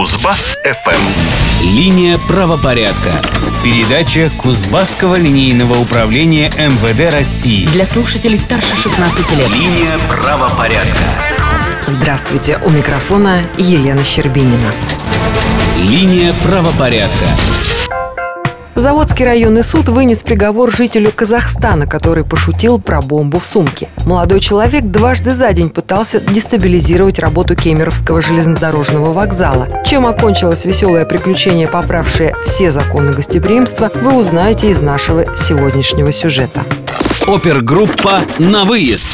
Кузбасс-ФМ. Линия правопорядка. Передача Кузбасского линейного управления МВД России. Для слушателей старше 16 лет. Линия правопорядка. Здравствуйте, у микрофона Елена Щербинина. Линия правопорядка. Заводский районный суд вынес приговор жителю Казахстана, который пошутил про бомбу в сумке. Молодой человек дважды за день пытался дестабилизировать работу Кемеровского железнодорожного вокзала. Чем окончилось веселое приключение, поправшее все законы гостеприимства, вы узнаете из нашего сегодняшнего сюжета. Опергруппа «На выезд».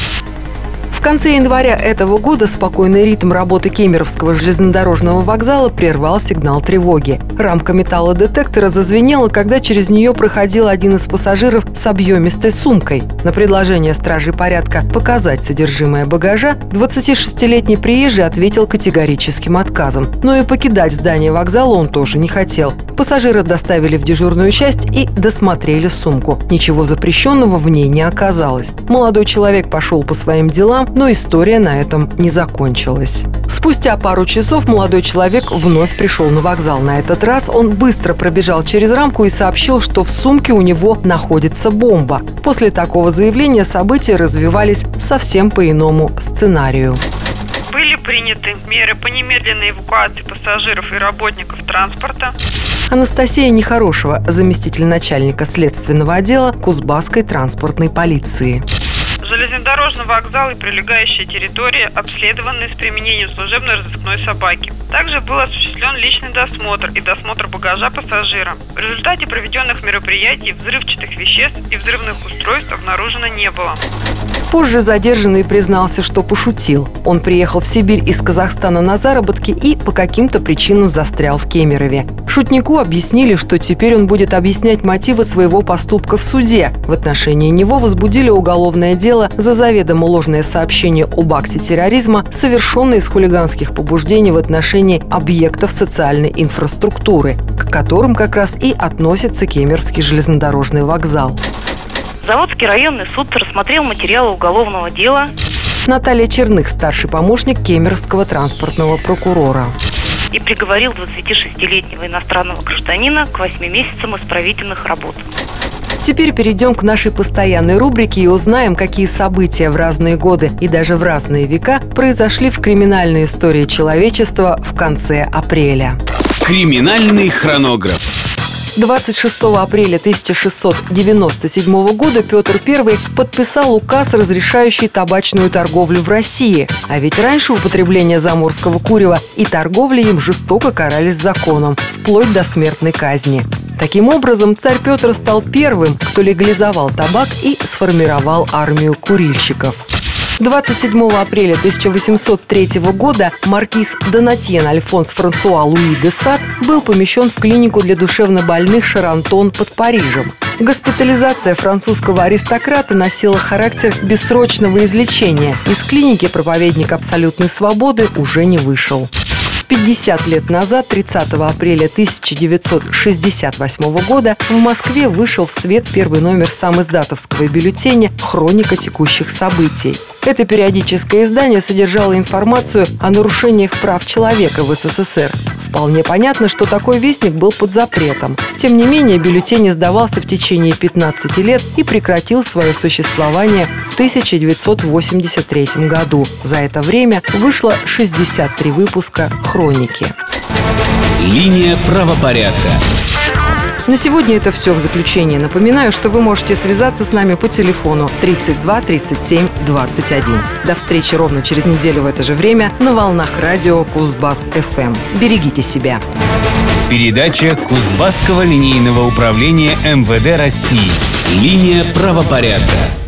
В конце января этого года спокойный ритм работы Кемеровского железнодорожного вокзала прервал сигнал тревоги. Рамка металлодетектора зазвенела, когда через нее проходил один из пассажиров с объемистой сумкой. На предложение стражей порядка показать содержимое багажа 26-летний приезжий ответил категорическим отказом. Но и покидать здание вокзала он тоже не хотел. Пассажира доставили в дежурную часть и досмотрели сумку. Ничего запрещенного в ней не оказалось. Молодой человек пошел по своим делам, но история на этом не закончилась. Спустя пару часов молодой человек вновь пришел на вокзал. На этот раз он быстро пробежал через рамку и сообщил, что в сумке у него находится бомба. После такого заявления события развивались совсем по иному сценарию были приняты меры по немедленной эвакуации пассажиров и работников транспорта. Анастасия Нехорошева, заместитель начальника следственного отдела Кузбасской транспортной полиции. Железнодорожный вокзал и прилегающая территория обследованы с применением служебно-розыскной собаки. Также был осуществлен личный досмотр и досмотр багажа пассажира. В результате проведенных мероприятий взрывчатых веществ и взрывных устройств обнаружено не было. Позже задержанный признался, что пошутил. Он приехал в Сибирь из Казахстана на заработки и по каким-то причинам застрял в Кемерове. Шутнику объяснили, что теперь он будет объяснять мотивы своего поступка в суде. В отношении него возбудили уголовное дело за заведомо ложное сообщение об акте терроризма, совершенное из хулиганских побуждений в отношении объектов социальной инфраструктуры, к которым как раз и относится Кемеровский железнодорожный вокзал. Заводский районный суд рассмотрел материалы уголовного дела. Наталья Черных, старший помощник Кемеровского транспортного прокурора. И приговорил 26-летнего иностранного гражданина к 8 месяцам исправительных работ. Теперь перейдем к нашей постоянной рубрике и узнаем, какие события в разные годы и даже в разные века произошли в криминальной истории человечества в конце апреля. Криминальный хронограф. 26 апреля 1697 года Петр I подписал указ, разрешающий табачную торговлю в России. А ведь раньше употребление заморского курева и торговля им жестоко карались законом, вплоть до смертной казни. Таким образом, царь Петр стал первым, кто легализовал табак и сформировал армию курильщиков. 27 апреля 1803 года маркиз Донатьен Альфонс Франсуа Луи де Сад был помещен в клинику для душевнобольных Шарантон под Парижем. Госпитализация французского аристократа носила характер бессрочного излечения. Из клиники проповедник абсолютной свободы уже не вышел. 50 лет назад, 30 апреля 1968 года, в Москве вышел в свет первый номер самиздатовского бюллетеня «Хроника текущих событий». Это периодическое издание содержало информацию о нарушениях прав человека в СССР. Вполне понятно, что такой вестник был под запретом. Тем не менее, бюллетень издавался в течение 15 лет и прекратил свое существование в 1983 году. За это время вышло 63 выпуска «Хроники». Линия правопорядка. На сегодня это все в заключение. Напоминаю, что вы можете связаться с нами по телефону 32 37 21. До встречи ровно через неделю в это же время на волнах радио Кузбасс ФМ. Берегите себя. Передача Кузбасского линейного управления МВД России. Линия правопорядка.